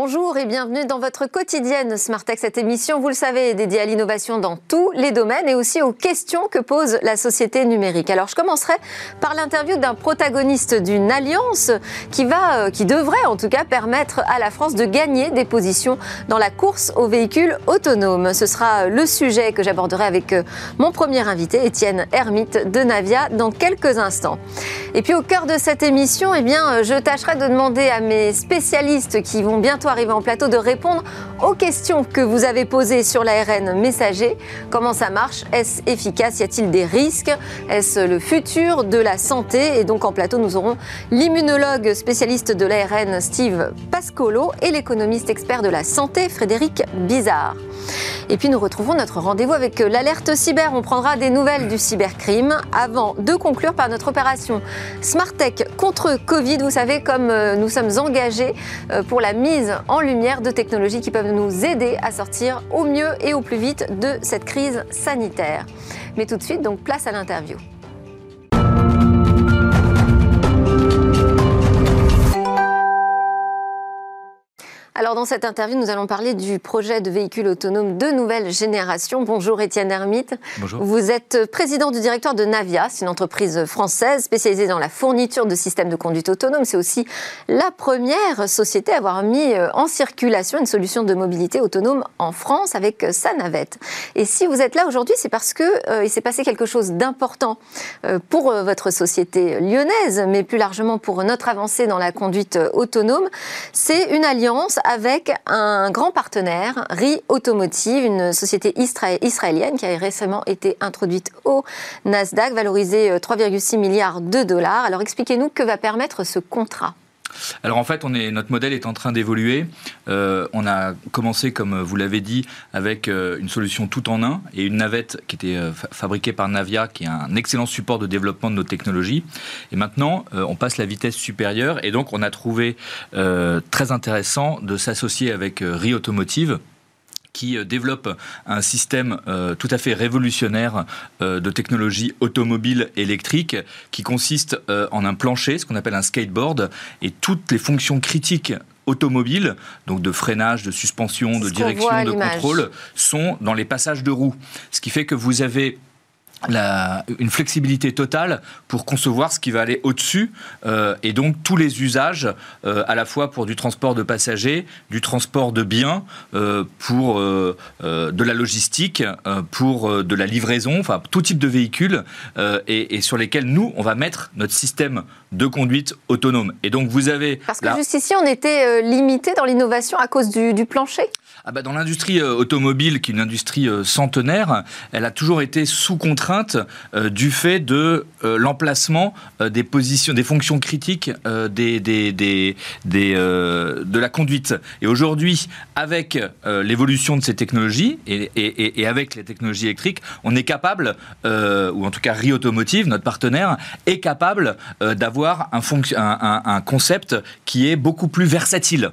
Bonjour et bienvenue dans votre quotidienne Smartech. Cette émission, vous le savez, est dédiée à l'innovation dans tous les domaines et aussi aux questions que pose la société numérique. Alors, je commencerai par l'interview d'un protagoniste d'une alliance qui va, euh, qui devrait en tout cas permettre à la France de gagner des positions dans la course aux véhicules autonomes. Ce sera le sujet que j'aborderai avec euh, mon premier invité, Étienne Hermite de Navia, dans quelques instants. Et puis, au cœur de cette émission, eh bien, euh, je tâcherai de demander à mes spécialistes qui vont arriver en plateau de répondre aux questions que vous avez posées sur l'ARN messager. Comment ça marche? Est-ce efficace? Y a-t-il des risques? Est-ce le futur de la santé? Et donc en plateau, nous aurons l'immunologue spécialiste de l'ARN Steve Pascolo et l'économiste expert de la santé Frédéric Bizarre. Et puis nous retrouvons notre rendez-vous avec l'alerte cyber. On prendra des nouvelles du cybercrime avant de conclure par notre opération Smart Tech contre Covid. Vous savez, comme euh, nous sommes engagés euh, pour la mise en lumière de technologies qui peuvent nous aider à sortir au mieux et au plus vite de cette crise sanitaire. Mais tout de suite, donc place à l'interview. Alors dans cette interview, nous allons parler du projet de véhicules autonomes de nouvelle génération. Bonjour Étienne Hermite. Bonjour. Vous êtes président du directoire de Navia, c'est une entreprise française spécialisée dans la fourniture de systèmes de conduite autonome. C'est aussi la première société à avoir mis euh, en circulation une solution de mobilité autonome en France avec euh, sa navette. Et si vous êtes là aujourd'hui, c'est parce que euh, il s'est passé quelque chose d'important pour votre société lyonnaise, mais plus largement pour notre avancée dans la conduite autonome. C'est une alliance avec un grand partenaire, RI Automotive, une société israélienne qui a récemment été introduite au Nasdaq, valorisée 3,6 euh, milliards de dollars. Alors expliquez-nous que va permettre ce contrat. Alors en fait, notre modèle est en train d'évoluer. Euh, on a commencé, comme vous l'avez dit, avec euh, une solution tout en un et une navette qui était euh, fabriquée par Navia, qui est un excellent support de développement de nos technologies. Et maintenant, on passe la vitesse supérieure et donc on a trouvé très intéressant de s'associer avec Ri Automotive qui euh, développe un système euh, tout à fait révolutionnaire euh, de technologie automobile électrique qui consiste en un plancher, ce qu'on appelle un skateboard, et toutes les fonctions critiques automobiles, donc de freinage, de suspension, de direction, de contrôle, sont dans les passages de roues. Ce qui fait que vous avez une flexibilité totale pour concevoir ce qui va aller au-dessus euh, et donc tous les usages euh, à la fois pour du transport de passagers, du transport de biens, euh, pour de la logistique, pour de la livraison, enfin tout type de véhicules et, et, sur lesquels nous on va mettre notre système de conduite autonome. Et donc vous avez parce que juste ici on était limité dans l'innovation à cause du, du plancher? Ah bah dans l'industrie automobile, qui est une industrie centenaire, elle a toujours été sous contrat euh, du fait de euh, l'emplacement euh, des positions, des fonctions critiques de la conduite. Et aujourd'hui, avec l'évolution de ces technologies et, avec les technologies électriques, on est capable, ou en tout cas Ri Automotive, notre partenaire, est capable d'avoir un, concept qui est beaucoup plus versatile.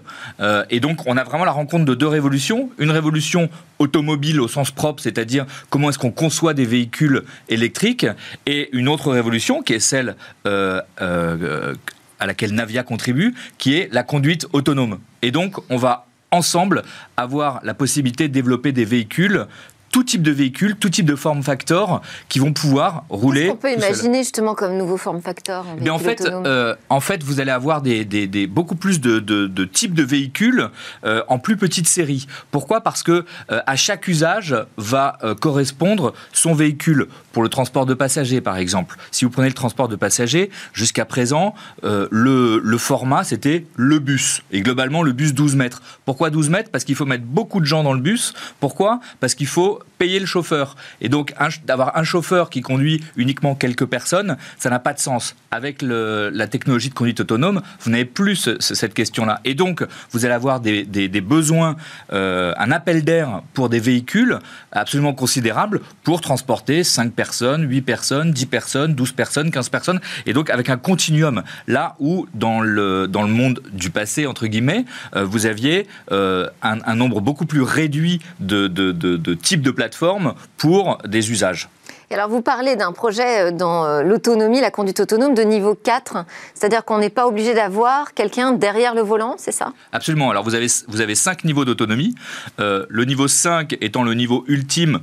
et donc, on a vraiment la rencontre de deux révolutions. Une révolution automobile au sens propre, c'est-à-dire comment est-ce qu'on conçoit des véhicules électriques, et une autre révolution qui est celle euh, euh, à laquelle Navia contribue, qui est la conduite autonome. Et donc, on va ensemble avoir la possibilité de développer des véhicules tout type de véhicules, tout type de form factor qui vont pouvoir rouler. On peut imaginer justement comme nouveau form factor Mais en fait, euh, en fait, vous allez avoir des, des, beaucoup plus de, de, types de véhicules euh, en plus petite série. Pourquoi? Parce que euh, à chaque usage va correspondre son véhicule pour le transport de passagers, par exemple. Si vous prenez le transport de passagers, jusqu'à présent, le, le format c'était le bus et globalement le bus 12 mètres. Pourquoi 12 mètres? Parce qu'il faut mettre beaucoup de gens dans le bus. Pourquoi? Parce qu'il faut payer le chauffeur. Et donc, d'avoir un chauffeur qui conduit uniquement quelques personnes, ça n'a pas de sens. Avec la technologie de conduite autonome, vous n'avez plus cette question-là. Et donc, vous allez avoir des, besoins, euh, un appel d'air pour des véhicules absolument considérable pour transporter 5 personnes, 8 personnes, 10 personnes, 12 personnes, 15 personnes. Et donc, avec un continuum. Là où, dans le, dans le monde du passé, entre guillemets, euh, vous aviez euh, un, nombre beaucoup plus réduit de, de, de, de types de plateformes pour des usages. Alors vous parlez d'un projet euh, dans euh, l'autonomie, la conduite autonome de niveau 4, c'est-à-dire qu'on n'est pas obligé d'avoir quelqu'un derrière le volant, c'est ça? Absolument. Alors vous avez, vous avez cinq niveaux d'autonomie. Euh, le niveau 5 étant le niveau ultime,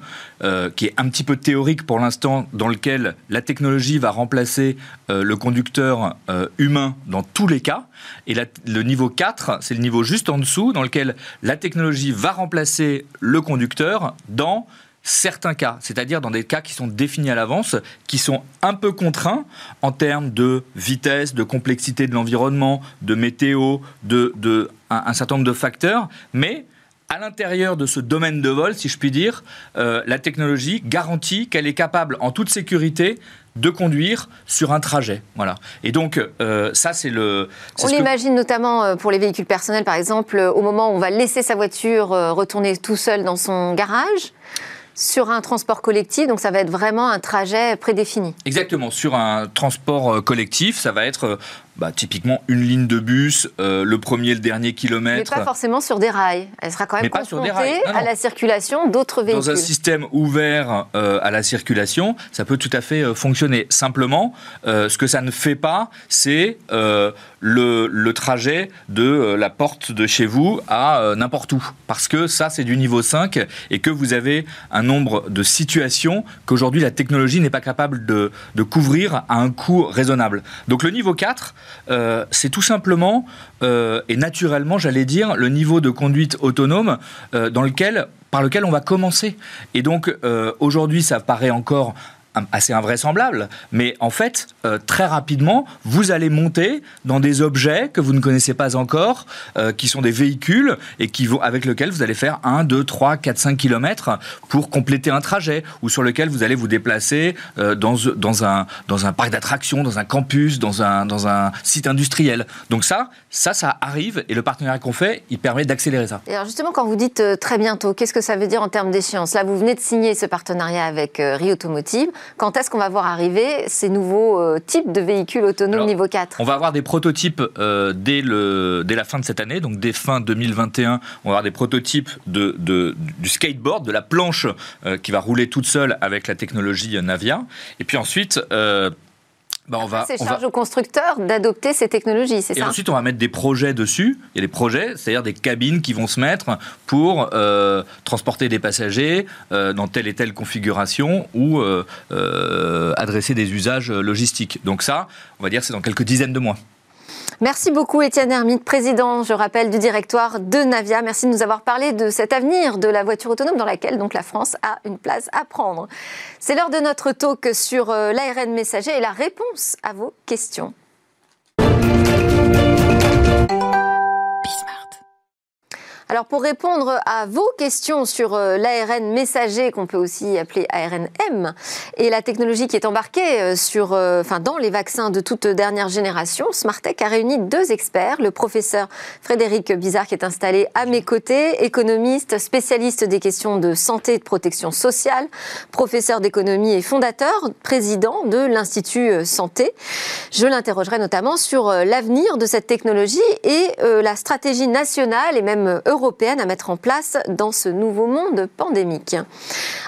qui est un petit peu théorique pour l'instant, dans lequel la technologie va remplacer le conducteur humain dans tous les cas. Et le niveau 4, c'est le niveau juste en dessous, dans lequel la technologie va remplacer le conducteur dans certains cas, c'est-à-dire dans des cas qui sont définis à l'avance, qui sont un peu contraints en termes de vitesse, de complexité de l'environnement, de météo, de, un, certain nombre de facteurs, mais à l'intérieur de ce domaine de vol, si je puis dire, euh, la technologie garantit qu'elle est capable, en toute sécurité, de conduire sur un trajet. Voilà. Et donc, euh, ça, c'est le. On l'imagine notamment euh, pour les véhicules personnels, par exemple, au moment où on va laisser sa voiture retourner tout seul dans son garage sur un transport collectif, donc ça va être vraiment un trajet prédéfini. Exactement, sur un transport euh, collectif, ça va être euh, bah, typiquement une ligne de bus, euh, le premier et le dernier kilomètre. Mais pas forcément sur des rails. Elle sera quand même confrontée à la circulation d'autres véhicules. Dans un système ouvert à la circulation, ça peut tout à fait fonctionner. Simplement, ce que ça ne fait pas, c'est le, trajet de euh, la porte de chez vous à euh, n'importe où. Parce que ça, c'est du niveau 5 et que vous avez un nombre de situations qu'aujourd'hui la technologie n'est pas capable de, couvrir à un coût raisonnable. Donc le niveau 4, euh, c'est tout simplement et naturellement, j'allais dire, le niveau de conduite autonome dans lequel par lequel on va commencer. Et donc aujourd'hui, ça paraît encore assez invraisemblable, mais en fait, euh, très rapidement, vous allez monter dans des objets que vous ne connaissez pas encore, euh, qui sont des véhicules et qui vont, avec lesquels vous allez faire 1, 2, 3, 4, 5 kilomètres pour compléter un trajet, ou sur lequel vous allez vous déplacer euh, dans, dans, un, dans un parc d'attractions, dans un campus, dans un, dans un site industriel. Donc ça, ça, ça arrive, et le partenariat qu'on fait, il permet d'accélérer ça. Et alors justement, quand vous dites très bientôt, qu'est-ce que ça veut dire en termes d'échéance? Là, vous venez de signer ce partenariat avec Rio Automotive. Quand est-ce qu'on va voir arriver ces nouveaux euh, types de véhicules autonomes niveau 4 On va avoir des prototypes euh, dès, le, dès la fin de cette année, donc dès fin 2021, on va avoir des prototypes de, du skateboard, de la planche euh, qui va rouler toute seule avec la technologie Navia. Et puis ensuite, bah on va, c'est charge aux constructeurs d'adopter ces technologies, c'est ça Et ensuite, on va mettre des projets dessus. Il y a des projets, c'est-à-dire des cabines qui vont se mettre pour euh, transporter des passagers euh, dans telle et telle configuration ou euh, adresser des usages logistiques. Donc ça, on va dire, c'est dans quelques dizaines de mois. Merci beaucoup Étienne Hermite, président, je rappelle, du directoire de Navia. Merci de nous avoir parlé de cet avenir de la voiture autonome dans laquelle donc la France a une place à prendre. C'est l'heure de notre talk sur euh, l'ARN messager et la réponse à vos questions. Alors pour répondre à vos questions sur euh, l'ARN messager, qu'on peut aussi appeler ARNM, et la technologie qui est embarquée euh, sur, euh, enfin, dans les vaccins de toute dernière génération, Smartech a réuni deux experts, le professeur Frédéric Bizarre qui est installé à mes côtés, économiste, spécialiste des questions de santé et de protection sociale, professeur d'économie et fondateur, président de l'Institut Santé. Je l'interrogerai notamment sur l'avenir de cette technologie et la stratégie nationale et même européenne à mettre en place dans ce nouveau monde pandémique.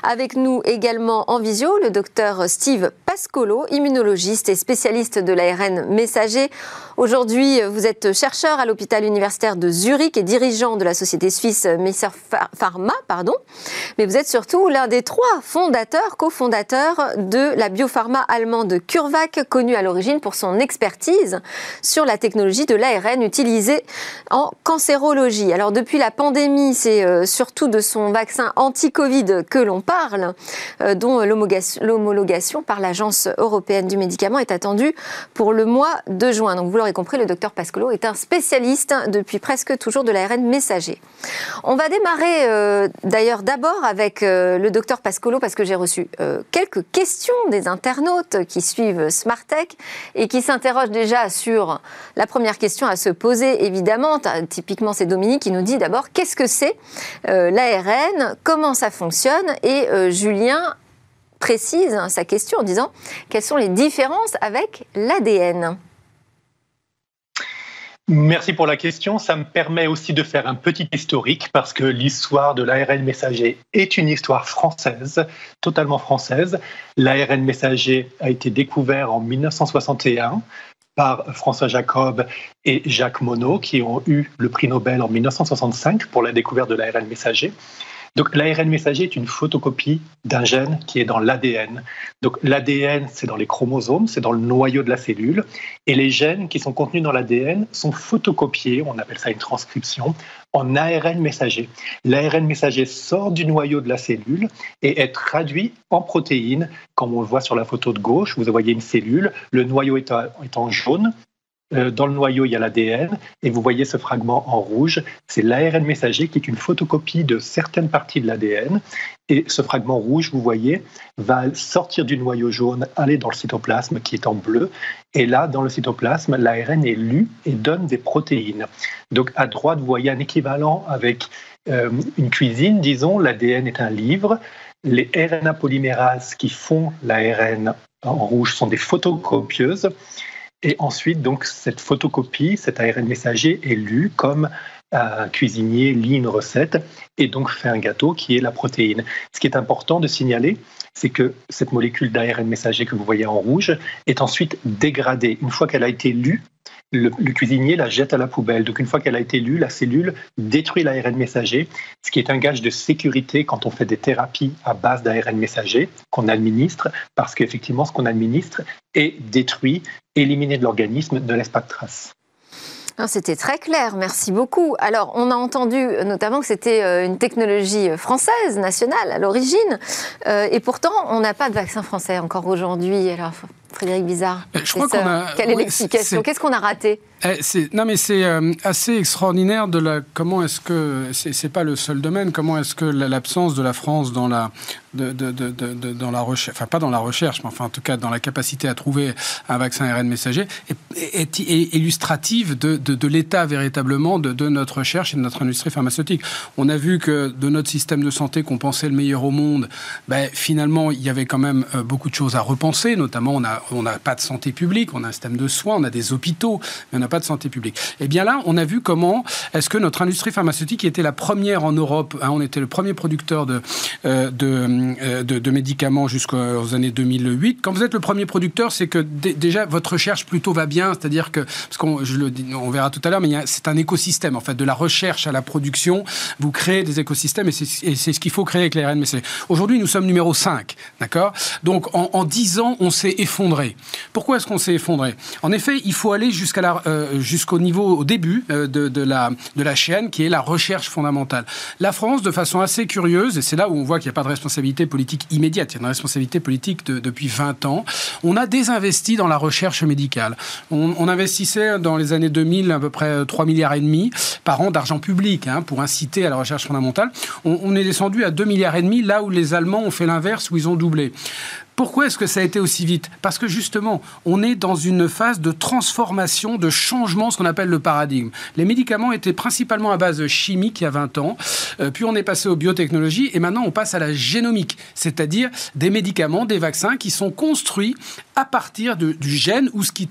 Avec nous également en visio le docteur Steve Pascolo, immunologiste et spécialiste de l'ARN messager. Aujourd'hui, vous êtes chercheur à l'hôpital universitaire de Zurich et dirigeant de la société suisse Messer Pharma, pardon. Mais vous êtes surtout l'un des trois fondateurs, cofondateurs de la biopharma allemande CureVac, connue à l'origine pour son expertise sur la technologie de l'ARN utilisée en cancérologie. Alors depuis la pandémie, c'est euh, surtout de son vaccin anti-Covid que l'on parle, euh, dont l'homologation par l'Agence européenne du médicament est attendue pour le mois de juin. Donc vous l'aurez compris, le docteur Pascolo est un spécialiste depuis presque toujours de l'ARN messager. On va démarrer euh, d'ailleurs d'abord avec le docteur Pascolo parce que j'ai reçu quelques questions des internautes qui suivent Smartech et qui s'interrogent déjà sur la première question à se poser évidemment. Typiquement, c'est Dominique qui nous dit d'abord qu'est-ce que c'est euh, l'ARN, comment ça fonctionne et euh, Julien précise sa question en disant quelles sont les différences avec l'ADN Merci pour la question. Ça me permet aussi de faire un petit historique parce que l'histoire de l'ARN messager est une histoire française, totalement française. L'ARN messager a été découvert en 1961 par François Jacob et Jacques Monod, qui ont eu le prix Nobel en 1965 pour la découverte de l'ARN messager. Donc l'ARN messager est une photocopie d'un gène qui est dans l'ADN. Donc l'ADN, c'est dans les chromosomes, c'est dans le noyau de la cellule, et les gènes qui sont contenus dans l'ADN sont photocopiés, on appelle ça une transcription, en ARN messager. L'ARN messager sort du noyau de la cellule et est traduit en protéines, comme on le voit sur la photo de gauche. Vous voyez une cellule, le noyau est en jaune, dans le noyau, il y a l'ADN et vous voyez ce fragment en rouge. C'est l'ARN messager qui est une photocopie de certaines parties de l'ADN. Et ce fragment rouge, vous voyez, va sortir du noyau jaune, aller dans le cytoplasme qui est en bleu. Et là, dans le cytoplasme, l'ARN est lu et donne des protéines. Donc à droite, vous voyez un équivalent avec euh, une cuisine, disons. L'ADN est un livre. Les RNA polymérases qui font l'ARN en rouge sont des photocopieuses. Et ensuite, donc, cette photocopie, cet ARN messager est lu comme un cuisinier lit une recette et donc fait un gâteau qui est la protéine. Ce qui est important de signaler, c'est que cette molécule d'ARN messager que vous voyez en rouge est ensuite dégradée. Une fois qu'elle a été lue, le, cuisinier la jette à la poubelle. Donc une fois qu'elle a été lue, la cellule détruit l'ARN messager, ce qui est un gage de sécurité quand on fait des thérapies à base d'ARN messager qu'on administre, parce qu'effectivement ce qu'on administre est détruit, éliminé de l'organisme, ne laisse pas de traces. C'était très clair, merci beaucoup. Alors, on a entendu euh, notamment que c'était euh, une technologie euh, française, nationale, à l'origine, et pourtant, on n'a pas de vaccin français encore aujourd'hui. Alors, Frédéric Bizarre, je crois qu'on a... quelle est l'explication Qu'est-ce qu'on a raté eh, non, mais c'est euh, assez extraordinaire de la. Comment est-ce que c'est pas le seul domaine Comment est-ce que l'absence de la France dans la de, de, de, dans la recherche, enfin pas dans la recherche, mais enfin en tout cas dans la capacité à trouver un vaccin ARN messager, est, est, illustrative de, l'état véritablement de, notre recherche et de notre industrie pharmaceutique. On a vu que de notre système de santé qu'on pensait le meilleur au monde, ben, finalement il y avait quand même euh, beaucoup de choses à repenser. Notamment, on n'a on a pas de santé publique, on a un système de soins, on a des hôpitaux, mais on n'a de santé publique. Et eh bien là, on a vu comment est-ce que notre industrie pharmaceutique qui était la première en Europe, hein, on était le premier producteur de, euh, euh, de, médicaments jusqu'aux années 2008. Quand vous êtes le premier producteur, c'est que déjà votre recherche plutôt va bien, c'est-à-dire que, parce qu'on le, on verra tout à l'heure, mais c'est un écosystème en fait, de la recherche à la production, vous créez des écosystèmes et c'est ce qu'il faut créer avec l'ARN messager. Aujourd'hui, nous sommes numéro 5, d'accord? Donc en, en 10 ans, on s'est effondré. Pourquoi est-ce qu'on s'est effondré? En effet, il faut aller euh, euh, jusqu'au niveau, au début euh, de, la, chaîne, qui est la recherche fondamentale. La France, de façon assez curieuse, et c'est là où on voit qu'il n'y a pas de responsabilité politique immédiate, il y a une responsabilité politique depuis 20 ans, on a désinvesti dans la recherche médicale. On, investissait dans les années 2000 à peu près 3 milliards et demi par an d'argent public hein, pour inciter à la recherche fondamentale. On, on est descendu à 2 milliards et demi là où les Allemands ont fait l'inverse, où ils ont doublé. Pourquoi est-ce que ça a été aussi vite? Parce que justement, on est dans une phase de transformation, de changement, ce qu'on appelle le paradigme. Les médicaments étaient principalement à base chimique il y a 20 ans, euh, puis on est passé aux biotechnologies et maintenant on passe à la génomique, c'est-à-dire des médicaments, des vaccins qui sont construits à partir du gène ou ce qui,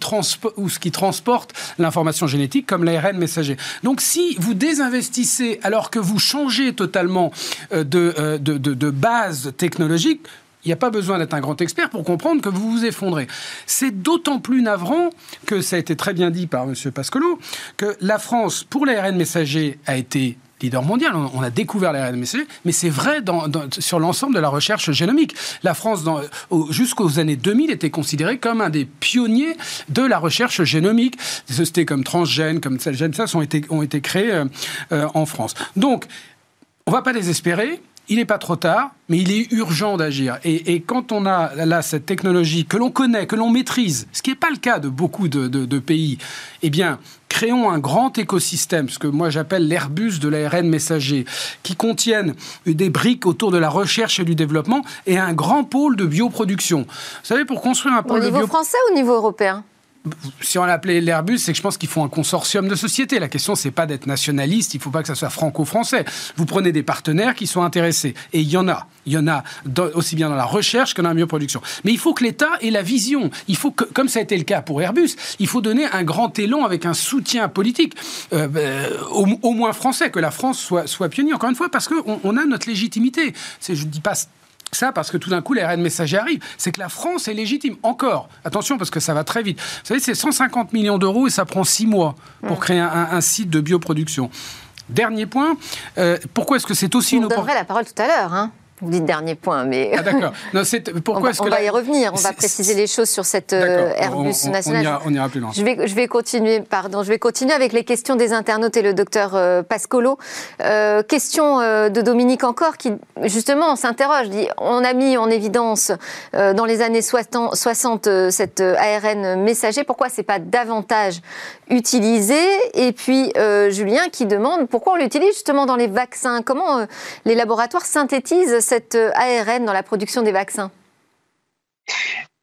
transporte l'information génétique comme l'ARN messager. Donc si vous désinvestissez alors que vous changez totalement euh, euh, de base technologique, il n'y a pas besoin d'être un grand expert pour comprendre que vous vous effondrez. C'est d'autant plus navrant que ça a été très bien dit par M. Pascolo, que la France, pour l'ARN messager, a été leader mondial. On a découvert l'ARN messager, mais c'est vrai sur l'ensemble de la recherche génomique. La France, jusqu'aux années 2000, était considérée comme un des pionniers de la recherche génomique. Des sociétés comme Transgène, comme Celgène, ça ont été, ont été créées euh, euh, en France. Donc, on ne va pas désespérer il n'est pas trop tard, mais il est urgent d'agir. Et, quand on a là cette technologie que l'on connaît, que l'on maîtrise, ce qui n'est pas le cas de beaucoup de, pays, eh bien, créons un grand écosystème, ce que moi j'appelle l'Airbus de l'ARN messager, qui contienne des briques autour de la recherche et du développement et un grand pôle de bioproduction. Vous savez, pour construire un pôle au niveau français ou au niveau européen? Si on l'appelait l'Airbus, c'est que je pense qu'il faut un consortium de sociétés. La question, c'est pas d'être nationaliste, il faut pas que ça soit franco-français. Vous prenez des partenaires qui sont intéressés. Et il y en a. Il y en a aussi bien dans la recherche que dans la bioproduction. Mais il faut que l'État ait la vision. Il faut que, comme ça a été le cas pour Airbus, il faut donner un grand élan avec un soutien politique, euh, euh, au, moins français, que la France soit, soit pionnière. Encore une fois, parce qu'on on a notre légitimité. Je ne dis pas ça parce que tout d'un coup, les RN messagers arrivent. C'est que la France est légitime. Encore, attention parce que ça va très vite. Vous savez, c'est 150 millions d'euros et ça prend six mois pour créer un, site de bioproduction. Dernier point, euh, pourquoi est-ce que c'est aussi... Vous donnerez la parole tout à l'heure. Hein vous dites dernier point, mais. Ah, d'accord. Pourquoi on, on va y revenir. On va préciser les choses sur cette euh, Airbus nationale. On ira, plus loin. Je vais, je vais continuer. Pardon. Je vais continuer avec les questions des internautes et le docteur euh, Pascolo. Euh, question de Dominique encore, qui justement s'interroge. On a mis en évidence dans les années 60, 60 cette ARN messager. Pourquoi c'est pas davantage utilisé? Et puis Julien qui demande pourquoi on l'utilise justement dans les vaccins? Comment les laboratoires synthétisent cette euh, ARN dans la production des vaccins?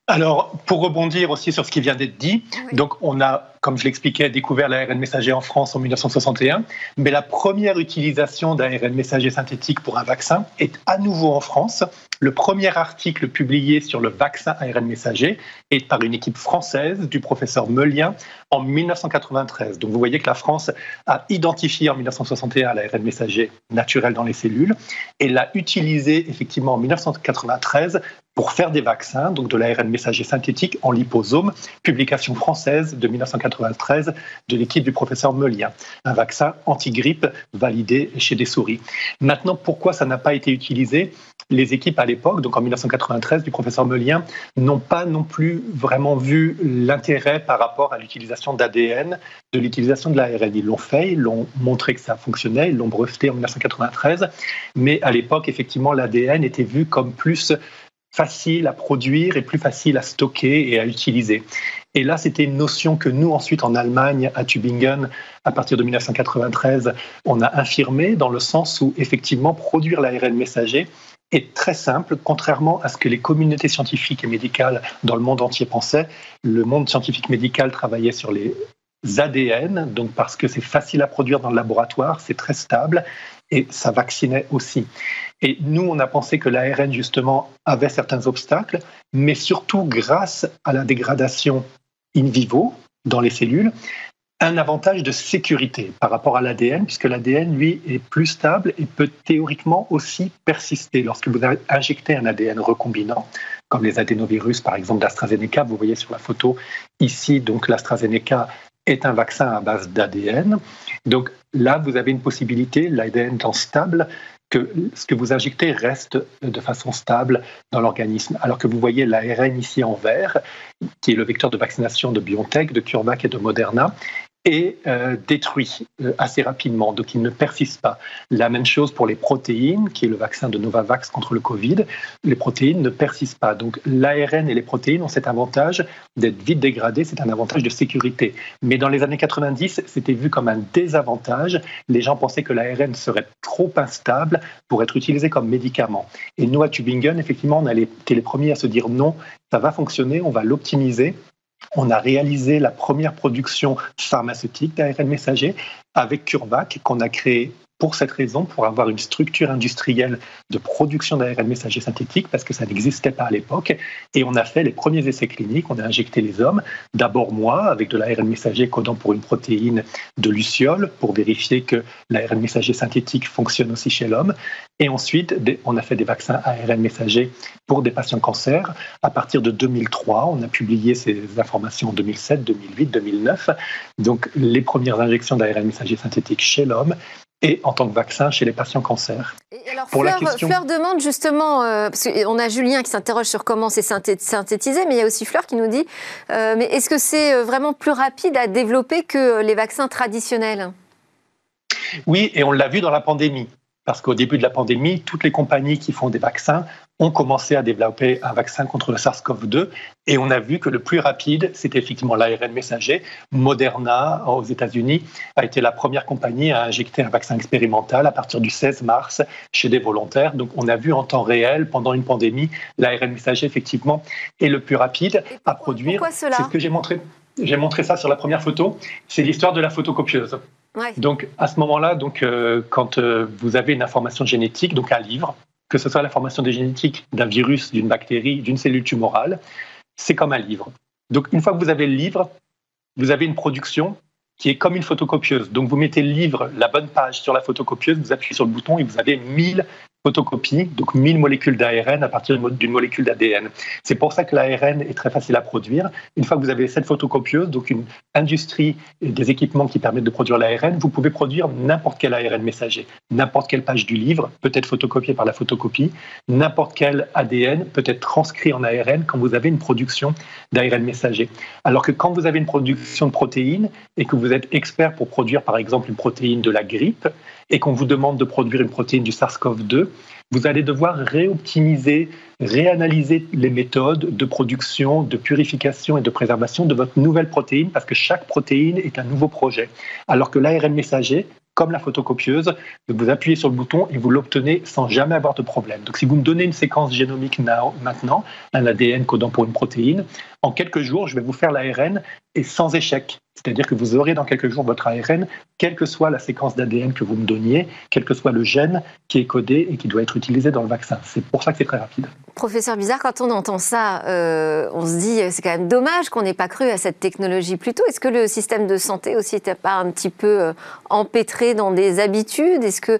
Alors, pour rebondir aussi sur ce qui vient d'être dit, donc on a, comme je l'expliquais, découvert l'ARN messager en France en 1961, mais la première utilisation d'ARN messager synthétique pour un vaccin est à nouveau en France. Le premier article publié sur le vaccin ARN messager est par une équipe française du professeur Meulien en 1993. Donc vous voyez que la France a identifié en 1961 l'ARN messager naturel dans les cellules et l'a utilisé effectivement en 1993 pour faire des vaccins, donc de l'ARN messager synthétique en liposome, publication française de 1993 de l'équipe du professeur Meulien, un vaccin anti-grippe validé chez des souris. Maintenant, pourquoi ça n'a pas été utilisé? Les équipes à l'époque, donc en 1993, du professeur Meulien, n'ont pas non plus vraiment vu l'intérêt par rapport à l'utilisation d'ADN, de l'utilisation de l'ARN. Ils l'ont fait, ils l'ont montré que ça fonctionnait, ils l'ont breveté en 1993, mais à l'époque, effectivement, l'ADN était vu comme plus facile à produire et plus facile à stocker et à utiliser. Et là, c'était une notion que nous, ensuite, en Allemagne, à Tübingen, à partir de 1993, on a infirmé dans le sens où, effectivement, produire l'ARN messager est très simple, contrairement à ce que les communautés scientifiques et médicales dans le monde entier pensaient. Le monde scientifique médical travaillait sur les ADN, donc parce que c'est facile à produire dans le laboratoire, c'est très stable et ça vaccinait aussi. Et nous, on a pensé que l'ARN, justement, avait certains obstacles, mais surtout grâce à la dégradation in vivo dans les cellules, un avantage de sécurité par rapport à l'ADN, puisque l'ADN, lui, est plus stable et peut théoriquement aussi persister. Lorsque vous injectez un ADN recombinant, comme les adénovirus, par exemple, d'AstraZeneca, vous voyez sur la photo ici, donc l'AstraZeneca est un vaccin à base d'ADN. Donc là, vous avez une possibilité, l'ADN étant stable, que ce que vous injectez reste de façon stable dans l'organisme. Alors que vous voyez l'ARN ici en vert, qui est le vecteur de vaccination de BioNTech, de CureVac et de Moderna, est euh, détruit euh, assez rapidement, donc il ne persiste pas. La même chose pour les protéines, qui est le vaccin de Novavax contre le Covid. Les protéines ne persistent pas. Donc l'ARN et les protéines ont cet avantage d'être vite dégradés, c'est un avantage de sécurité. Mais dans les années 90, c'était vu comme un désavantage. Les gens pensaient que l'ARN serait trop instable pour être utilisé comme médicament. Et nous, à Tübingen, effectivement, on a été les premiers à se dire non, ça va fonctionner, on va l'optimiser on a réalisé la première production pharmaceutique d'ARN messager avec CureVac qu'on a créé pour cette raison, pour avoir une structure industrielle de production d'ARN messager synthétique, parce que ça n'existait pas à l'époque. Et on a fait les premiers essais cliniques, on a injecté les hommes, d'abord moi, avec de l'ARN messager codant pour une protéine de luciole, pour vérifier que l'ARN messager synthétique fonctionne aussi chez l'homme. Et ensuite, on a fait des vaccins ARN messager pour des patients cancer. À partir de 2003, on a publié ces informations en 2007, 2008, 2009. Donc, les premières injections d'ARN messager synthétique chez l'homme et en tant que vaccin chez les patients cancer. Et alors, Pour Fleur, la question... Fleur, demande justement, euh, parce qu'on a Julien qui s'interroge sur comment c'est synthétisé, mais il y a aussi Fleur qui nous dit, euh, mais est-ce que c'est euh, vraiment plus rapide à développer que les vaccins traditionnels? Oui, et on l'a vu dans la pandémie. Parce qu'au début de la pandémie, toutes les compagnies qui font des vaccins ont commencé à développer un vaccin contre le SARS-CoV-2 et on a vu que le plus rapide, c'était effectivement l'ARN messager. Moderna, aux États-Unis, a été la première compagnie à injecter un vaccin expérimental à partir du 16 mars chez des volontaires. Donc on a vu en temps réel, pendant une pandémie, l'ARN messager, effectivement, est le plus rapide à produire. Pourquoi cela C'est ce que j'ai montré j'ai montré ça sur la première photo, c'est l'histoire de la photocopieuse. Donc à ce moment-là, donc euh, quand euh, vous avez une information génétique, donc un livre, que ce soit l'information génétique d'un virus, d'une bactérie, d'une cellule tumorale, c'est comme un livre. Donc une fois que vous avez le livre, vous avez une production qui est comme une photocopieuse. Donc vous mettez le livre, la bonne page sur la photocopieuse, vous appuyez sur le bouton et vous avez 1000 photocopie, donc 1000 molécules d'ARN à partir d'une molécule d'ADN. C'est pour ça que l'ARN est très facile à produire. Une fois que vous avez cette photocopieuse, donc une industrie et des équipements qui permettent de produire l'ARN, vous pouvez produire n'importe quel ARN messager, n'importe quelle page du livre peut être photocopiée par la photocopie, n'importe quel ADN peut être transcrit en ARN quand vous avez une production d'ARN messager. Alors que quand vous avez une production de protéines et que vous êtes expert pour produire par exemple une protéine de la grippe, et qu'on vous demande de produire une protéine du SARS-CoV-2, vous allez devoir réoptimiser, réanalyser les méthodes de production, de purification et de préservation de votre nouvelle protéine parce que chaque protéine est un nouveau projet. Alors que l'ARN messager, comme la photocopieuse, vous appuyez sur le bouton et vous l'obtenez sans jamais avoir de problème. Donc si vous me donnez une séquence génomique maintenant, un ADN codant pour une protéine, en quelques jours, je vais vous faire l'ARN et sans échec. C'est-à-dire que vous aurez dans quelques jours votre ARN, quelle que soit la séquence d'ADN que vous me donniez, quel que soit le gène qui est codé et qui doit être utilisé dans le vaccin. C'est pour ça que c'est très rapide. Professeur Bizarre, quand on entend ça, euh, on se dit c'est quand même dommage qu'on n'ait pas cru à cette technologie plus tôt. Est-ce que le système de santé aussi n'était pas un petit peu euh, empêtré dans des habitudes? Est-ce qu'il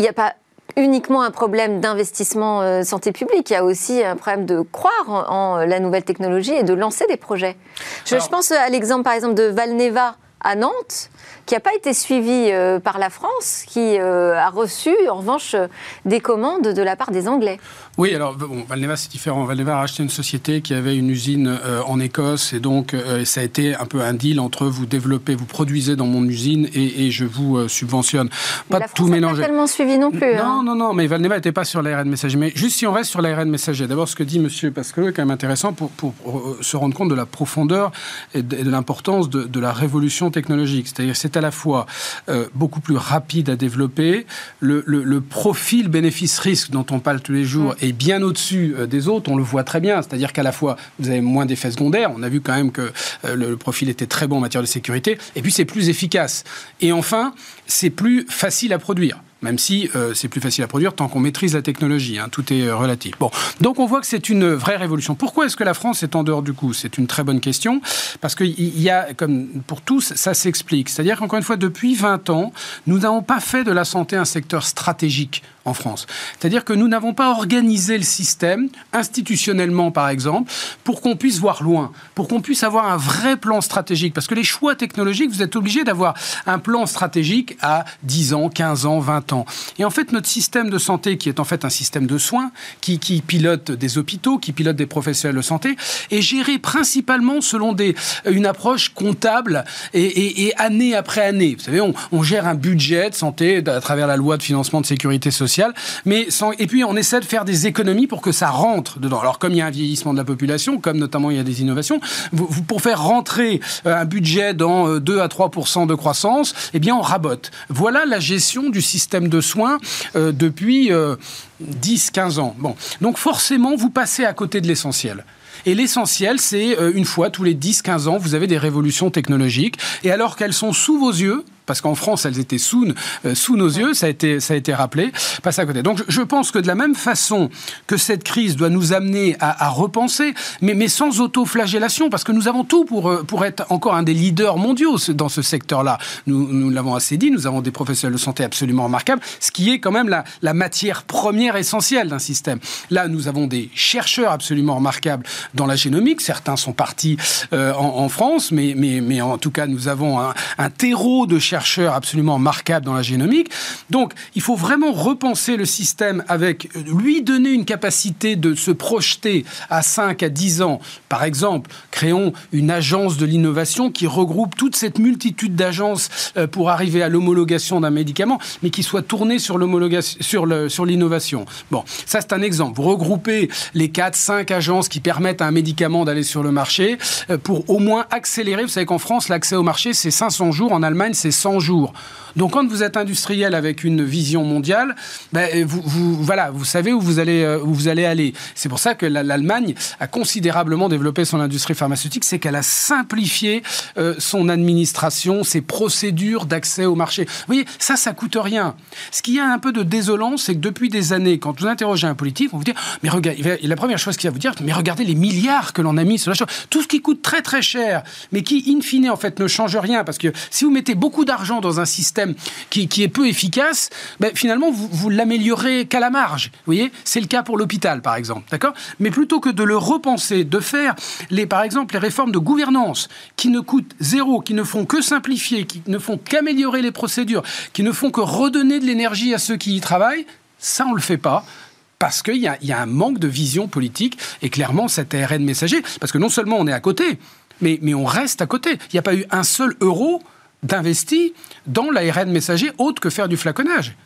n'y a pas uniquement un problème d'investissement euh, santé publique, il y a aussi un problème de croire en, la nouvelle technologie et de lancer des projets. Je, je pense à l'exemple par exemple de Valneva à Nantes, qui n'a pas été suivi euh, par la France, qui euh, a reçu en revanche des commandes de la part des Anglais. Oui, alors bon, Valneva c'est différent. Valneva a acheté une société qui avait une usine euh, en Écosse et donc ça a été un peu un deal entre vous développez, vous produisez dans mon usine et, je vous subventionne. Pas mais la tout mélanger. Pas tellement suivi non plus. Non, hein. non, non, mais Valneva n'était pas sur l'ARN messager. Mais juste si on reste sur l'ARN messager, d'abord ce que dit Monsieur Pascal est quand même intéressant pour, pour, se rendre compte de la profondeur et de, l'importance de, de la révolution technologique. C'est-à-dire c'est à la fois euh, beaucoup plus rapide à développer, le, profil bénéfice-risque dont on parle tous les jours est bien au-dessus euh, des autres, on le voit très bien, c'est-à-dire qu'à la fois vous avez moins d'effets secondaires, on a vu quand même que euh, le profil était très bon en matière de sécurité, et puis c'est plus efficace. Et enfin, c'est plus facile à produire même si euh, c'est plus facile à produire tant qu'on maîtrise la technologie. Hein, tout est euh, relatif. Bon, donc on voit que c'est une vraie révolution. Pourquoi est-ce que la France est en dehors du coup? C'est une très bonne question parce qu'il y a, comme pour tous, ça s'explique. C'est-à-dire qu'encore une fois, depuis 20 ans, nous n'avons pas fait de la santé un secteur stratégique France. C'est-à-dire que nous n'avons pas organisé le système, institutionnellement par exemple, pour qu'on puisse voir loin, pour qu'on puisse avoir un vrai plan stratégique. Parce que les choix technologiques, vous êtes obligé d'avoir un plan stratégique à 10 ans, 15 ans, 20 ans. Et en fait, notre système de santé, qui est en fait un système de soins, qui, pilote des hôpitaux, qui pilote des professionnels de santé, est géré principalement selon des, une approche comptable et, année après année. Vous savez, on gère un budget de santé à travers la loi de financement de sécurité sociale mais sans, et puis on essaie de faire des économies pour que ça rentre dedans. Alors comme il y a un vieillissement de la population, comme notamment il y a des innovations, vous, pour faire rentrer euh, un budget dans 2 euh, à 3 de croissance, eh bien on rabote. Voilà la gestion du système de soins euh, depuis 10-15 ans. Bon, donc forcément vous passez à côté de l'essentiel. Et l'essentiel, c'est une fois tous les 10-15 ans, vous avez des révolutions technologiques. Et alors qu'elles sont sous vos yeux, parce qu'en France, elles étaient sous, euh, nos yeux, ça a été, rappelé, passe à côté. Donc je pense que de la même façon que cette crise doit nous amener à, repenser, mais, sans auto-flagellation, parce que nous avons tout pour, euh, être encore un des leaders mondiaux dans ce secteur-là. Nous, l'avons assez dit, nous avons des professionnels de santé absolument remarquables, ce qui est quand même la, matière première essentielle d'un système. Là, nous avons des chercheurs absolument remarquables dans la génomique. Certains sont partis euh, en, France, mais, en tout cas, nous avons un terreau de chercheurs absolument marquable dans la génomique. Donc, il faut vraiment repenser le système avec lui donner une capacité de se projeter à 5 à 10 ans. Par exemple, créons une agence de l'innovation qui regroupe toute cette multitude d'agences euh, pour arriver à l'homologation d'un médicament, mais qui soit tournée sur l'homologation, sur sur l'innovation. Bon, ça c'est un exemple. Vous regroupez les 4, 5 agences qui permettent à un médicament d'aller sur le marché euh, pour au moins accélérer. Vous savez qu'en France, l'accès au marché, c'est 500 jours. En Allemagne, c'est 100 jours. Donc quand vous êtes industriel avec une vision mondiale, ben, vous, voilà, vous savez où vous allez, euh, où vous allez aller. C'est pour ça que l'Allemagne a considérablement développé son industrie pharmaceutique, c'est qu'elle a simplifié euh, son administration, ses procédures d'accès au marché. Vous voyez, ça, ça coûte rien. Ce qui a un peu de désolant, c'est que depuis des années, quand vous interrogez un politique, on vous dit, mais regardez, la première chose qu'il va vous dire, mais regardez les milliards que l'on a mis sur la chose. Tout ce qui coûte très très cher, mais qui, in fine, en fait, ne change rien. Parce que si vous mettez beaucoup d'argent dans un système qui, est peu efficace, ben, finalement, vous, vous l'améliorez qu'à la marge. Vous voyez C'est le cas pour l'hôpital, par exemple. D'accord? Mais plutôt que de le repenser, de faire, les, par exemple, les réformes de gouvernance qui ne coûtent zéro, qui ne font que simplifier, qui ne font qu'améliorer les procédures, qui ne font que redonner de l'énergie à ceux qui y travaillent, ça, on ne le fait pas parce qu'il y, a un manque de vision politique. Et clairement, cet ARN messager, parce que non seulement on est à côté, mais on reste à côté. Il n'y a pas eu un seul euro d'investi dans l'ARN messager autre que faire du flaconnage.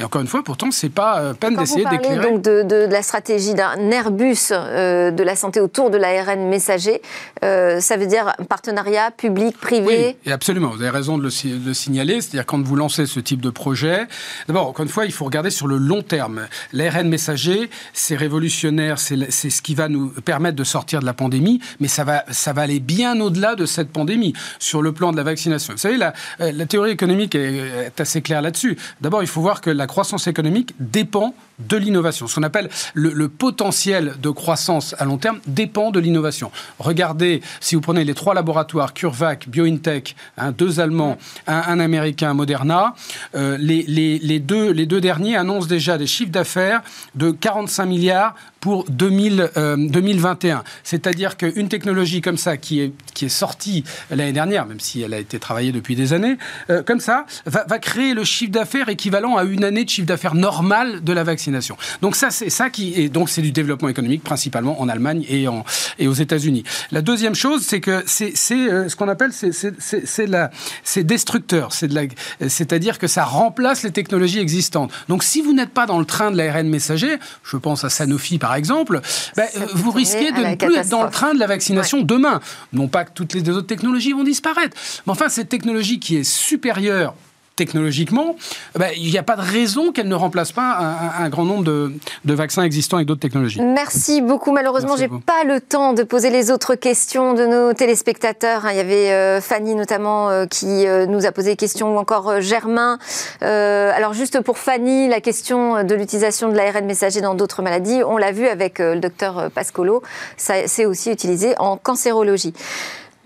Et encore une fois, pourtant, c'est pas euh, peine d'essayer d'éclairer. donc de, de, la stratégie d'un Airbus euh, de la santé autour de l'ARN messager. Euh, ça veut dire partenariat public-privé Oui, et absolument. Vous avez raison de le, signaler. C'est-à-dire quand vous lancez ce type de projet, d'abord, encore une fois, il faut regarder sur le long terme. L'ARN messager, c'est révolutionnaire, c'est ce qui va nous permettre de sortir de la pandémie, mais ça va, ça va aller bien au-delà de cette pandémie sur le plan de la vaccination. Vous savez, la, la théorie économique est, est assez claire là-dessus. D'abord, il faut voir que la croissance économique dépend de l'innovation. Ce qu'on appelle le, potentiel de croissance à long terme dépend de l'innovation. Regardez, si vous prenez les trois laboratoires, CureVac, BioNTech, hein, deux Allemands, un, Américain, Moderna, euh, les, les, deux, les deux derniers annoncent déjà des chiffres d'affaires de 45 milliards pour 2000, 2021. Euh, C'est-à-dire qu'une technologie comme ça, qui est, qui est sortie l'année dernière, même si elle a été travaillée depuis des années, euh, comme ça, va, créer le chiffre d'affaires équivalent à une année de chiffre d'affaires normal de la vaccination. Donc ça, c'est ça qui est donc c'est du développement économique principalement en Allemagne et, en, et aux États-Unis. La deuxième chose, c'est que c'est euh, ce qu'on appelle c'est destructeur, c'est-à-dire que ça remplace les technologies existantes. Donc si vous n'êtes pas dans le train de l'ARN messager, je pense à Sanofi par exemple, ben, vous risquez de ne plus être dans le train de la vaccination demain. Non pas que toutes les autres technologies vont disparaître, mais enfin cette technologie qui est supérieure technologiquement, eh ben, il n'y a pas de raison qu'elle ne remplace pas un, grand nombre de, vaccins existants avec d'autres technologies. Merci beaucoup. Malheureusement, je n'ai pas le temps de poser les autres questions de nos téléspectateurs. Il y avait euh, Fanny notamment euh, qui euh, nous a posé des questions, ou encore Germain. alors juste pour Fanny, la question de l'utilisation de l'ARN messager dans d'autres maladies, on l'a vu avec le docteur Pascolo, c'est aussi utilisé en cancérologie.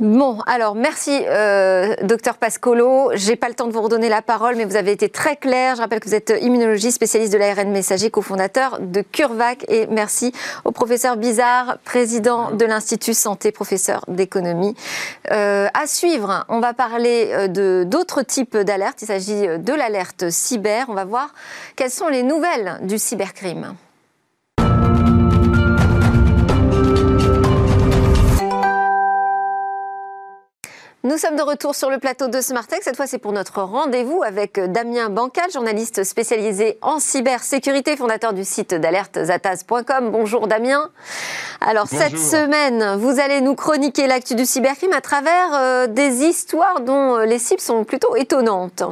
Bon, alors merci, euh, docteur Pascolo. J'ai pas le temps de vous redonner la parole, mais vous avez été très clair. Je rappelle que vous êtes immunologiste, spécialiste de l'ARN messager, cofondateur de CureVac. Et merci au professeur Bizarre, président de l'Institut Santé, professeur d'économie. Euh, à suivre, on va parler euh, de d'autres types d'alertes. Il s'agit de l'alerte cyber. On va voir quelles sont les nouvelles du cybercrime. Nous sommes de retour sur le plateau de Smartech. Cette fois, c'est pour notre rendez-vous avec Damien Bancal, journaliste spécialisé en cybersécurité, fondateur du site d'alertezataz.com. Bonjour Damien. Alors, cette semaine, vous allez nous chroniquer l'actu du cybercrime à travers euh, des histoires dont euh, les cibles sont plutôt étonnantes.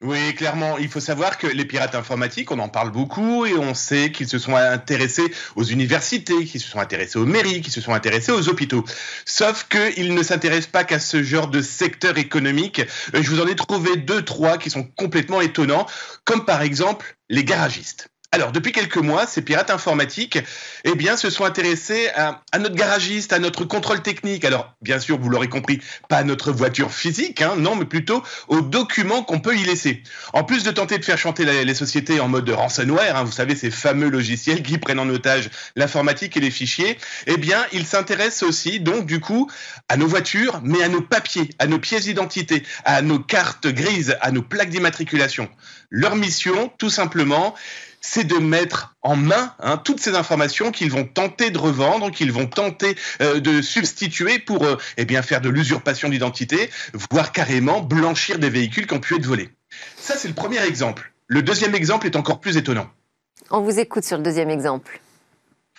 Oui, clairement, il faut savoir que les pirates informatiques, on en parle beaucoup et on sait qu'ils se sont intéressés aux universités, qu'ils se sont intéressés aux mairies, qu'ils se sont intéressés aux hôpitaux. Sauf qu'ils ne s'intéressent pas qu'à ce genre de secteur économique. Euh, je vous en ai trouvé deux, trois qui sont complètement étonnants, comme par exemple les garagistes. Alors, depuis quelques mois, ces pirates informatiques, eh bien, se sont intéressés à, notre garagiste, à notre contrôle technique. Alors, bien sûr, vous l'aurez compris, pas à notre voiture physique, hein, non, mais plutôt aux documents qu'on peut y laisser. En plus de tenter de faire chanter les sociétés en mode ransomware, hein, vous savez, ces fameux logiciels qui prennent en otage l'informatique et les fichiers, eh bien, ils s'intéressent aussi, donc, du coup, à nos voitures, mais à nos papiers, à nos pièces d'identité, à nos cartes grises, à nos plaques d'immatriculation. Leur mission, tout simplement, c'est de mettre en main hein, toutes ces informations qu'ils vont tenter de revendre, qu'ils vont tenter euh, de substituer pour euh, eh bien faire de l'usurpation d'identité, voire carrément blanchir des véhicules qui ont pu être volés. Ça, c'est le premier exemple. Le deuxième exemple est encore plus étonnant. On vous écoute sur le deuxième exemple.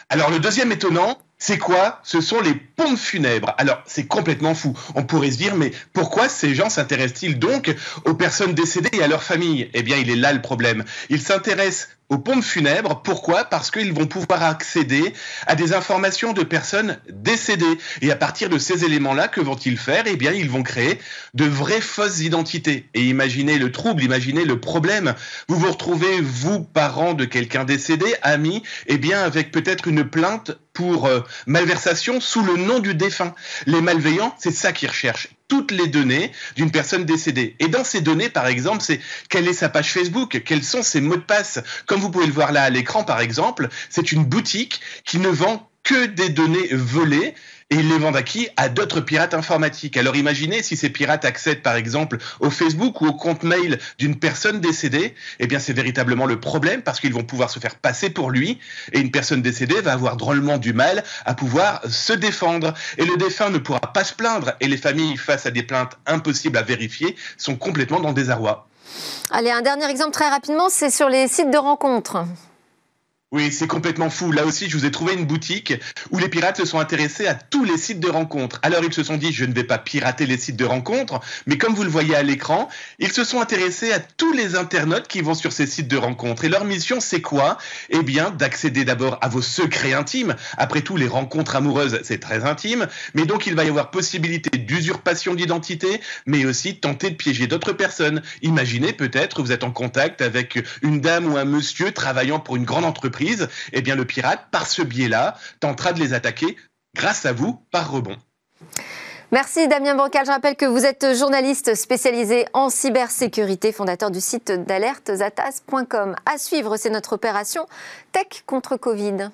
Alors le deuxième étonnant, c'est quoi? Ce sont les pompes funèbres. Alors, c'est complètement fou. On pourrait se dire, mais pourquoi ces gens s'intéressent-ils donc aux personnes décédées et à leurs familles? Eh bien, il est là le problème. Ils s'intéressent aux pompes funèbres. Pourquoi? Parce qu'ils vont pouvoir accéder à des informations de personnes décédées. Et à partir de ces éléments-là, que vont-ils faire? Eh bien, ils vont créer de vraies fausses identités. Et imaginez le trouble, imaginez le problème. Vous vous retrouvez, vous, parent de quelqu'un décédé, ami, eh bien, avec peut-être une plainte pour euh, malversation sous le nom du défunt. Les malveillants, c'est ça qu'ils recherchent toutes les données d'une personne décédée. Et dans ces données, par exemple, c'est quelle est sa page Facebook, quels sont ses mots de passe. Comme vous pouvez le voir là à l'écran, par exemple, c'est une boutique qui ne vend que des données volées et ils les vendent à qui À d'autres pirates informatiques. Alors imaginez si ces pirates accèdent par exemple au Facebook ou au compte mail d'une personne décédée, eh bien c'est véritablement le problème parce qu'ils vont pouvoir se faire passer pour lui et une personne décédée va avoir drôlement du mal à pouvoir se défendre et le défunt ne pourra pas se plaindre et les familles face à des plaintes impossibles à vérifier sont complètement dans le désarroi. Allez, un dernier exemple très rapidement, c'est sur les sites de rencontres. Oui, c'est complètement fou. Là aussi, je vous ai trouvé une boutique où les pirates se sont intéressés à tous les sites de rencontres. Alors, ils se sont dit, je ne vais pas pirater les sites de rencontres, mais comme vous le voyez à l'écran, ils se sont intéressés à tous les internautes qui vont sur ces sites de rencontres. Et leur mission, c'est quoi? Eh bien, d'accéder d'abord à vos secrets intimes. Après tout, les rencontres amoureuses, c'est très intime. Mais donc, il va y avoir possibilité d'usurpation d'identité, mais aussi tenter de piéger d'autres personnes. Imaginez peut-être, vous êtes en contact avec une dame ou un monsieur travaillant pour une grande entreprise eh bien le pirate, par ce biais-là, tentera de les attaquer grâce à vous par rebond. Merci Damien Bancal. Je rappelle que vous êtes journaliste spécialisé en cybersécurité, fondateur du site d'alertesatas.com. À suivre, c'est notre opération Tech contre Covid.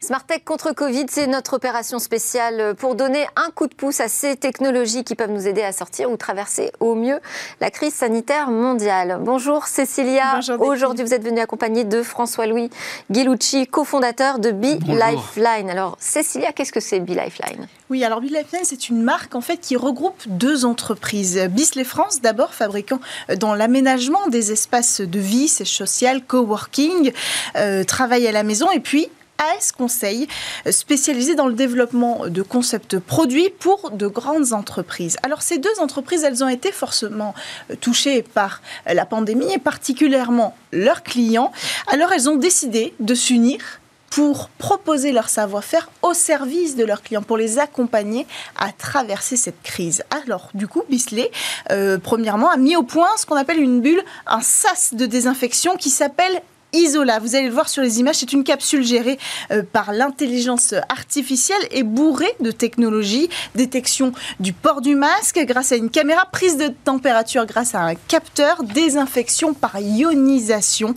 Smartech contre Covid, c'est notre opération spéciale pour donner un coup de pouce à ces technologies qui peuvent nous aider à sortir ou traverser au mieux la crise sanitaire mondiale. Bonjour Cécilia. Aujourd'hui, vous êtes venue accompagnée de François-Louis Guilucci, cofondateur de Be Lifeline. Alors Cécilia, qu'est-ce que c'est Be Lifeline? Oui, alors Be Lifeline, c'est une marque en fait qui regroupe deux entreprises. Bisley France, d'abord fabricant dans l'aménagement des espaces de vie, c'est social, coworking, euh, travail à la maison, et puis AS Conseil, spécialisé dans le développement de concepts produits pour de grandes entreprises. Alors ces deux entreprises, elles ont été forcément euh, touchées par la pandémie et particulièrement leurs clients. Alors elles ont décidé de s'unir pour proposer leur savoir-faire au service de leurs clients, pour les accompagner à traverser cette crise. Alors, du coup, Bisley, euh, premièrement, a mis au point ce qu'on appelle une bulle, un sas de désinfection qui s'appelle Isola. Vous allez le voir sur les images, c'est une capsule gérée euh, par l'intelligence artificielle et bourrée de technologies. Détection du port du masque grâce à une caméra, prise de température grâce à un capteur, désinfection par ionisation.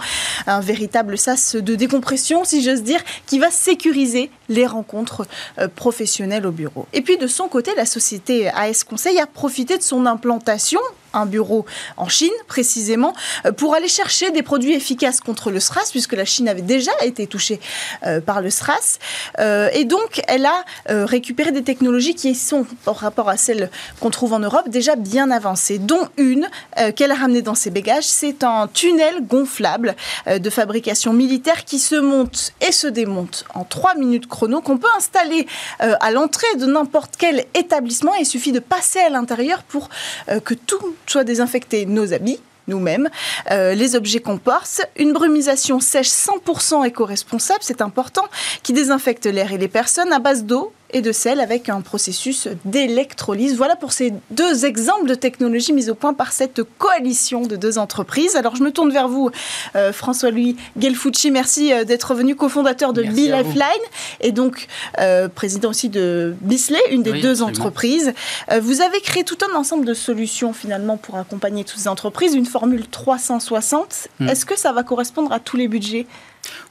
Un véritable sas de décompression, si j'ose dire, qui va sécuriser les rencontres euh, professionnelles au bureau. Et puis de son côté, la société AS Conseil a profité de son implantation un bureau en Chine précisément euh, pour aller chercher des produits efficaces contre le SRAS puisque la Chine avait déjà été touchée euh, par le SRAS. Euh, et donc elle a récupéré des technologies qui sont par rapport à celles qu'on trouve en Europe déjà bien avancées dont une qu'elle a ramenée dans ses bagages. C'est un tunnel gonflable de fabrication militaire qui se monte et se démonte en 3 minutes chrono qu'on peut installer à l'entrée de n'importe quel établissement. Il suffit de passer à l'intérieur pour que tout soit désinfecter nos habits, nous-mêmes, euh, les objets qu'on porte, une brumisation sèche 100% éco-responsable, c'est important, qui désinfecte l'air et les personnes à base d'eau, et de sel avec un processus d'électrolyse. Voilà pour ces deux exemples de technologies mises au point par cette coalition de deux entreprises. Alors je me tourne vers vous, euh, François-Louis Gelfucci. Merci euh, d'être venu cofondateur de Be Lifeline et donc euh, président aussi de Bisley, une des deux entreprises. vous avez créé tout un ensemble de solutions finalement pour accompagner toutes ces entreprises, une formule 360. Hmm. Est-ce que ça va correspondre à tous les budgets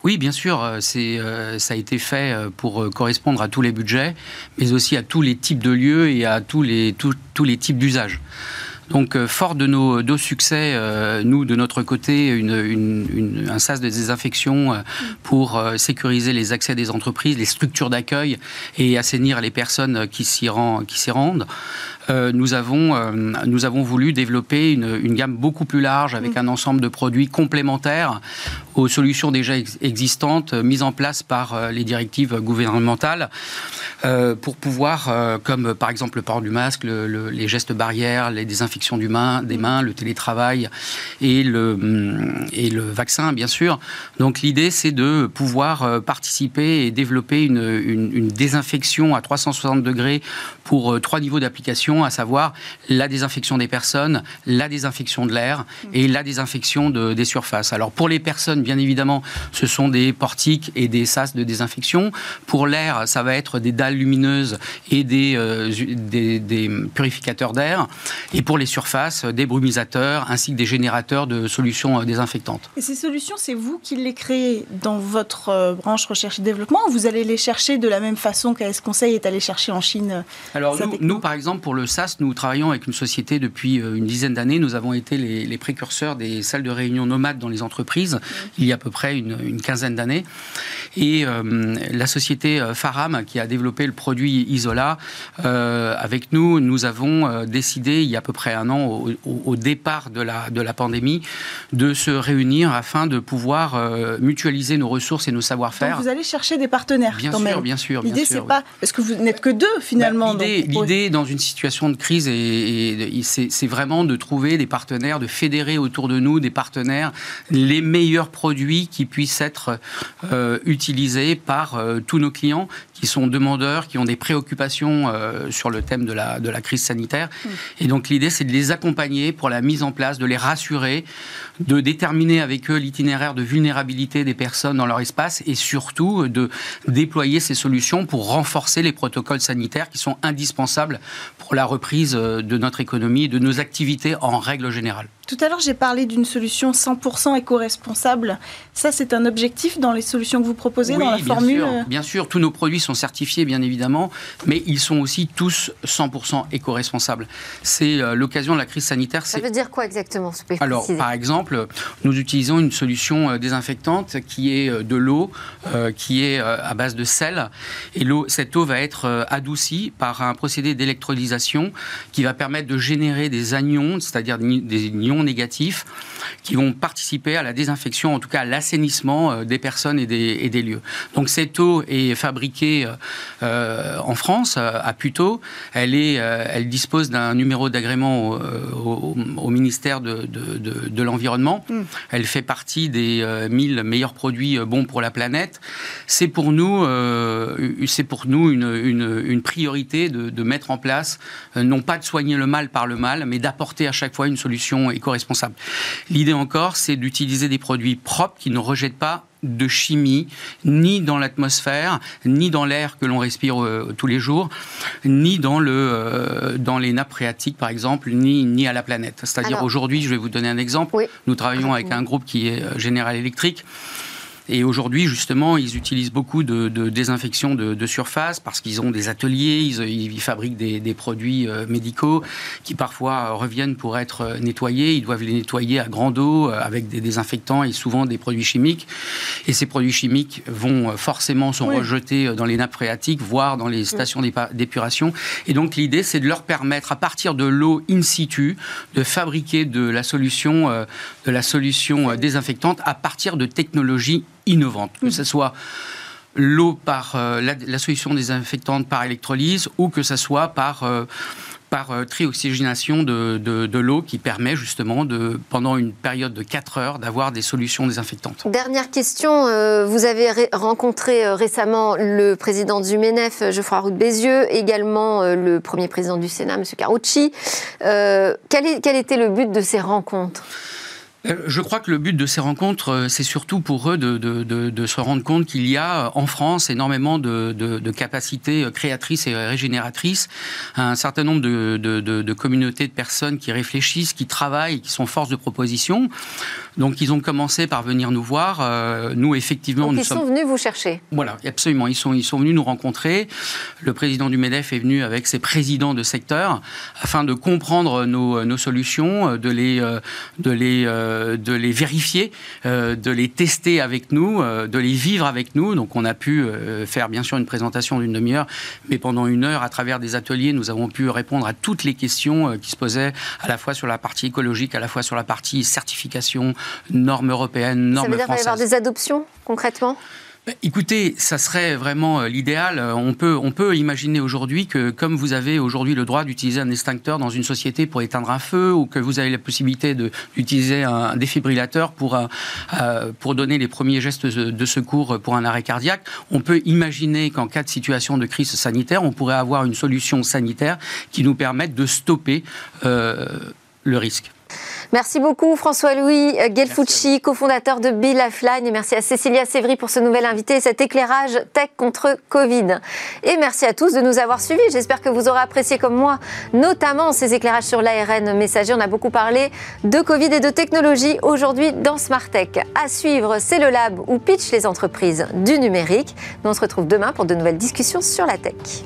oui, bien sûr, euh, euh, ça a été fait euh, pour correspondre à tous les budgets, mais aussi à tous les types de lieux et à tous les, types d'usages. Donc, fort de nos deux succès, nous, de notre côté, un sas de désinfection pour sécuriser les accès des entreprises, les structures d'accueil et assainir les personnes qui s'y rendent. Nous, avons, nous avons voulu développer une, une, gamme beaucoup plus large avec un ensemble de produits complémentaires aux solutions déjà existantes mises en place par les directives gouvernementales pour pouvoir, comme par exemple le port du masque, les gestes barrières, les désinfections du main, des mains, le télétravail et le, hum, et le vaccin, bien sûr. Donc l'idée, c'est de pouvoir euh, participer et développer une, une, désinfection à 360 degrés pour euh, trois niveaux d'application, à savoir la désinfection des personnes, la désinfection de l'air et la désinfection de, des surfaces. Alors pour les personnes, bien évidemment, ce sont des portiques et des sas de désinfection. Pour l'air, ça va être des dalles lumineuses et des, euh, des, des purificateurs d'air. Et pour les surfaces, des brumisateurs ainsi que des générateurs de solutions désinfectantes. Et ces solutions, c'est vous qui les créez dans votre euh, branche recherche et développement ou vous allez les chercher de la même façon qu'AS Conseil est allé chercher en Chine euh, Alors nous, par exemple, pour le SAS, nous travaillons avec une société depuis euh, une dizaine d'années. Nous avons été les, précurseurs des salles de réunion nomades dans les entreprises il y a à peu près une, quinzaine d'années. Et la société Faram, qui a développé le produit Isola, avec nous, nous avons décidé il y a à peu près un an, au, au départ de la, de la pandémie, de se réunir afin de pouvoir euh, mutualiser nos ressources et nos savoir-faire. Vous allez chercher des partenaires bien quand sûr, même. Bien sûr, L'idée, c'est pas parce que vous n'êtes que deux finalement. Bah, l'idée, dans une situation de crise, et, c'est vraiment de trouver des partenaires, de fédérer autour de nous des partenaires, les meilleurs produits qui puissent être euh, utilisés par euh, tous nos clients qui sont demandeurs, qui ont des préoccupations sur le thème de la, de la crise sanitaire. Mm. Et donc l'idée, c'est de les accompagner pour la mise en place, de les rassurer, de déterminer avec eux l'itinéraire de vulnérabilité des personnes dans leur espace et surtout de déployer ces solutions pour renforcer les protocoles sanitaires qui sont indispensables pour la reprise de notre économie et de nos activités en règle générale. Tout à l'heure, j'ai parlé d'une solution 100% éco-responsable. Ça, c'est un objectif dans les solutions que vous proposez, dans la bien formule sûr, Bien sûr, tous nos produits sont certifiés, bien évidemment, mais ils sont aussi tous 100% éco-responsables. C'est euh, l'occasion de la crise sanitaire. Ça veut dire quoi exactement Alors, par exemple, nous utilisons une solution euh, désinfectante qui est euh, de l'eau, qui est à base de sel. Et l'eau, cette eau va être adoucie par un procédé d'électrolysation qui va permettre de générer des anions, c'est-à-dire des ions négatifs qui vont participer à la désinfection, en tout cas à l'assainissement euh, des personnes et des, lieux. Donc cette eau est fabriquée euh, en France, à Puteaux. Elle, est, euh, elle dispose d'un numéro d'agrément au, ministère de, l'Environnement. Hmm. Elle fait partie des 1000 meilleurs produits bons pour la planète. C'est pour nous, c'est pour nous une, une priorité de, mettre en place, non pas de soigner le mal par le mal, mais d'apporter à chaque fois une solution éco-responsable. L'idée encore, c'est d'utiliser des produits propres qui ne rejettent pas de chimie, ni dans l'atmosphère, ni dans l'air que l'on respire euh, tous les jours, ni dans, le, euh, dans les nappes phréatiques, par exemple, ni, ni à la planète. C'est-à-dire aujourd'hui, je vais vous donner un exemple. Nous travaillons avec un groupe qui est euh, General Electric. Et aujourd'hui, justement, ils utilisent beaucoup de, désinfection de, surface parce qu'ils ont des ateliers, ils, fabriquent des, produits euh, médicaux qui parfois reviennent pour être euh, nettoyés. Ils doivent les nettoyer à grande eau euh, avec des désinfectants et souvent des produits chimiques. Et ces produits chimiques vont forcément sont rejetés dans les nappes phréatiques, voire dans les stations d'épuration. Et donc l'idée, c'est de leur permettre, à partir de l'eau in situ, de fabriquer de la solution, de la solution désinfectante à partir de technologies innovantes, que ce soit l'eau par euh, la, solution désinfectante par électrolyse ou que ce soit par euh, par euh, trioxygénation de, de, l'eau qui permet justement de, pendant une période de 4 heures d'avoir des solutions désinfectantes. Dernière question, vous avez rencontré récemment le président du MENEF, Geoffroy Roux Bézieux, également le premier président du Sénat, M. Carucci. quel, est, quel était le but de ces rencontres? euh, je crois que le but de ces rencontres, euh, c'est surtout pour eux de, de, de, de se rendre compte qu'il y a euh, en France énormément de, capacités créatrices et régénératrices, un certain nombre de, communautés de personnes qui réfléchissent, qui travaillent, qui sont force de proposition. Donc ils ont commencé par venir nous voir. nous, effectivement, Donc, nous ils sont venus vous chercher. Voilà, absolument. Ils sont, ils sont venus nous rencontrer. Le président du MEDEF est venu avec ses présidents de secteur afin de comprendre nos, nos solutions, de les... De les de les vérifier, de les tester avec nous, de les vivre avec nous. Donc on a pu faire bien sûr une présentation d'une demi-heure, mais pendant une heure, à travers des ateliers, nous avons pu répondre à toutes les questions qui se posaient à la fois sur la partie écologique, à la fois sur la partie certification, normes européennes, normes Ça veut dire françaises. y avoir des adoptions concrètement? Écoutez, ça serait vraiment euh, l'idéal. Euh, on peut, imaginer aujourd'hui que, comme vous avez aujourd'hui le droit d'utiliser un extincteur dans une société pour éteindre un feu, ou que vous avez la possibilité d'utiliser un défibrillateur euh, pour donner les premiers gestes de secours pour un arrêt cardiaque, on peut imaginer qu'en cas de situation de crise sanitaire, on pourrait avoir une solution sanitaire qui nous permette de stopper le risque. Merci beaucoup François-Louis Gelfucci, cofondateur de Be Lifeline et merci à Cécilia Sévry pour ce nouvel invité et cet éclairage tech contre Covid. Et merci à tous de nous avoir suivis. J'espère que vous aurez apprécié comme moi, notamment ces éclairages sur l'ARN messager. On a beaucoup parlé de Covid et de technologie aujourd'hui dans Smart Tech. À suivre, c'est le lab où pitch les entreprises du numérique. Nous on se retrouve demain pour de nouvelles discussions sur la tech.